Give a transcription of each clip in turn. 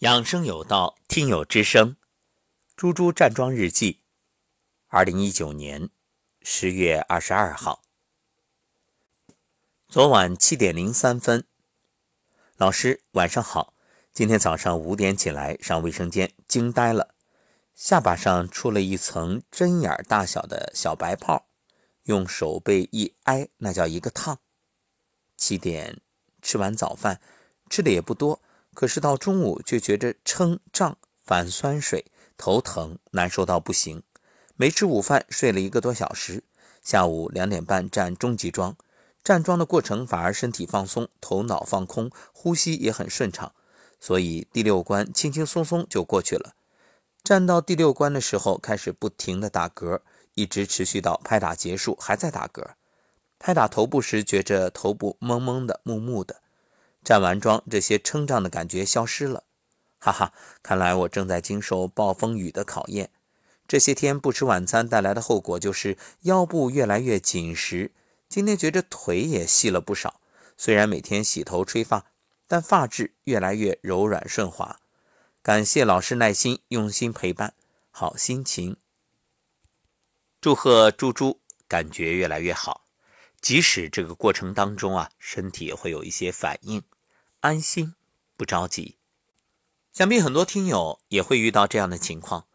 养生有道，听友之声，猪猪站桩日记，二零一九年十月二十二号，昨晚七点零三分，老师晚上好。今天早上五点起来上卫生间，惊呆了，下巴上出了一层针眼大小的小白泡，用手背一挨，那叫一个烫。七点吃完早饭，吃的也不多。可是到中午就觉着撑胀、反酸水、头疼、难受到不行。没吃午饭，睡了一个多小时。下午两点半站中级桩，站桩的过程反而身体放松，头脑放空，呼吸也很顺畅，所以第六关轻轻松松就过去了。站到第六关的时候，开始不停的打嗝，一直持续到拍打结束，还在打嗝。拍打头部时，觉着头部蒙蒙的、木木的。站完桩，这些撑胀的感觉消失了，哈哈！看来我正在经受暴风雨的考验。这些天不吃晚餐带来的后果就是腰部越来越紧实。今天觉着腿也细了不少，虽然每天洗头吹发，但发质越来越柔软顺滑。感谢老师耐心用心陪伴，好心情。祝贺猪猪感觉越来越好。即使这个过程当中啊，身体也会有一些反应，安心，不着急。想必很多听友也会遇到这样的情况。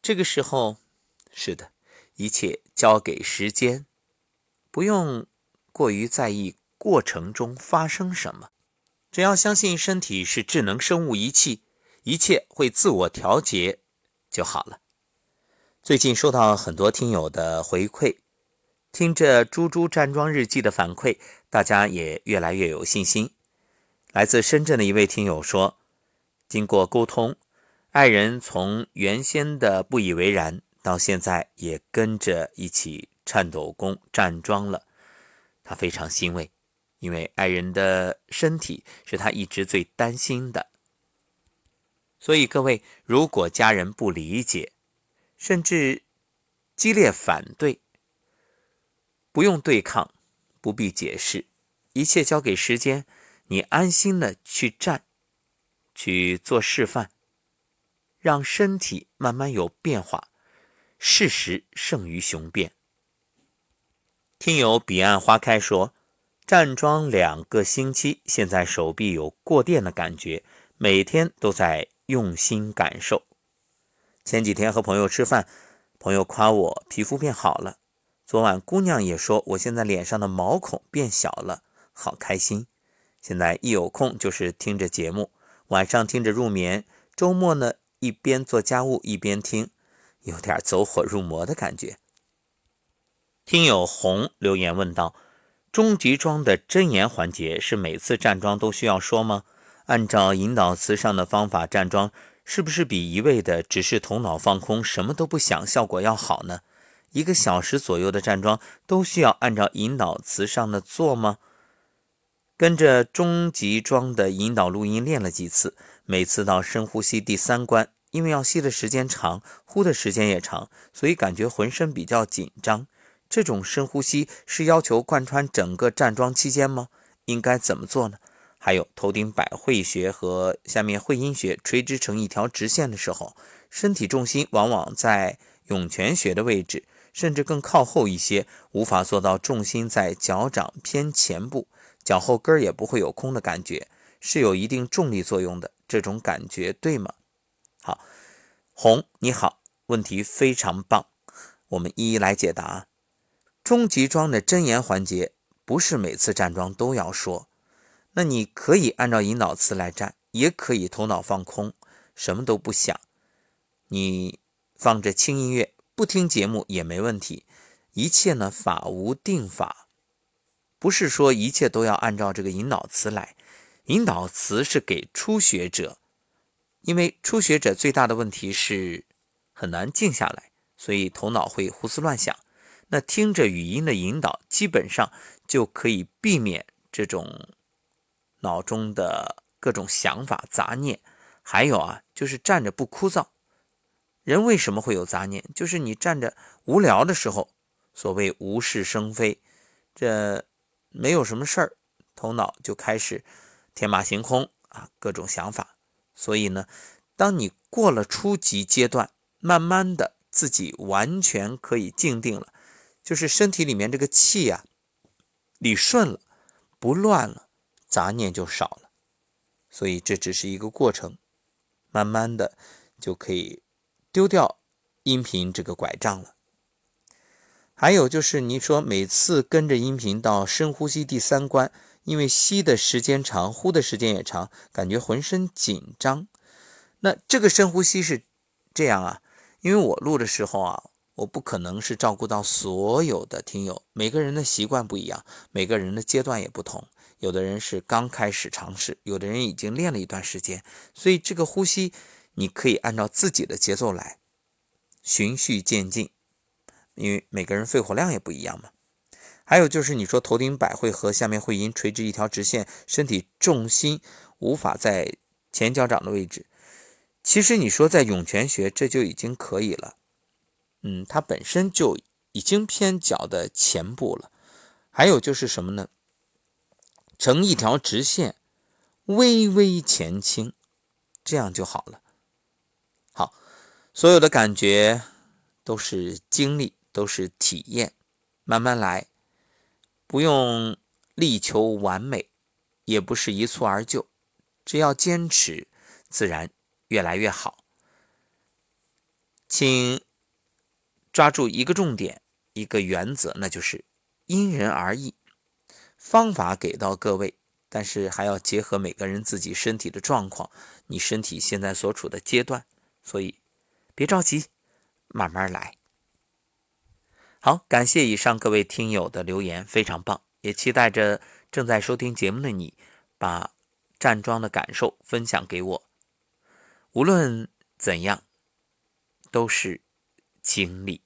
这个时候，是的，一切交给时间，不用过于在意过程中发生什么，只要相信身体是智能生物仪器，一切会自我调节就好了。最近收到很多听友的回馈。听着猪猪站桩日记的反馈，大家也越来越有信心。来自深圳的一位听友说：“经过沟通，爱人从原先的不以为然，到现在也跟着一起颤抖功站桩了。他非常欣慰，因为爱人的身体是他一直最担心的。所以各位，如果家人不理解，甚至激烈反对，不用对抗，不必解释，一切交给时间。你安心的去站，去做示范，让身体慢慢有变化。事实胜于雄辩。听友彼岸花开说，站桩两个星期，现在手臂有过电的感觉，每天都在用心感受。前几天和朋友吃饭，朋友夸我皮肤变好了。昨晚姑娘也说，我现在脸上的毛孔变小了，好开心。现在一有空就是听着节目，晚上听着入眠，周末呢一边做家务一边听，有点走火入魔的感觉。听友红留言问道：终极装的真言环节是每次站桩都需要说吗？按照引导词上的方法站桩，是不是比一味的只是头脑放空，什么都不想，效果要好呢？一个小时左右的站桩都需要按照引导词上的做吗？跟着中级桩的引导录音练了几次，每次到深呼吸第三关，因为要吸的时间长，呼的时间也长，所以感觉浑身比较紧张。这种深呼吸是要求贯穿整个站桩期间吗？应该怎么做呢？还有头顶百会穴和下面会阴穴垂直成一条直线的时候，身体重心往往在涌泉穴的位置。甚至更靠后一些，无法做到重心在脚掌偏前部，脚后跟也不会有空的感觉，是有一定重力作用的。这种感觉对吗？好，红你好，问题非常棒，我们一一来解答。终极桩的真言环节不是每次站桩都要说，那你可以按照引导词来站，也可以头脑放空，什么都不想，你放着轻音乐。不听节目也没问题，一切呢法无定法，不是说一切都要按照这个引导词来。引导词是给初学者，因为初学者最大的问题是很难静下来，所以头脑会胡思乱想。那听着语音的引导，基本上就可以避免这种脑中的各种想法杂念。还有啊，就是站着不枯燥。人为什么会有杂念？就是你站着无聊的时候，所谓无事生非，这没有什么事儿，头脑就开始天马行空啊，各种想法。所以呢，当你过了初级阶段，慢慢的自己完全可以静定了，就是身体里面这个气呀，理顺了，不乱了，杂念就少了。所以这只是一个过程，慢慢的就可以丢掉音频这个拐杖了。还有就是你说每次跟着音频到深呼吸第三关。因为吸的时间长，呼的时间也长，感觉浑身紧张。那这个深呼吸是这样啊？因为我录的时候啊，我不可能是照顾到所有的听友，每个人的习惯不一样，每个人的阶段也不同。有的人是刚开始尝试，有的人已经练了一段时间，所以这个呼吸你可以按照自己的节奏来，循序渐进。因为每个人肺活量也不一样嘛。还有就是你说头顶百会和下面会阴垂直一条直线，身体重心无法在前脚掌的位置。其实你说在涌泉穴这就已经可以了，嗯，它本身就已经偏脚的前部了。还有就是什么呢？成一条直线，微微前倾，这样就好了。所有的感觉都是经历，都是体验，慢慢来。不用力求完美，也不是一蹴而就，只要坚持，自然越来越好。请抓住一个重点，一个原则，那就是因人而异。方法给到各位，但是还要结合每个人自己身体的状况，你身体现在所处的阶段，所以别着急，慢慢来。好，感谢以上各位听友的留言，非常棒，也期待着正在收听节目的你，把站桩的感受分享给我。无论怎样，都是经历。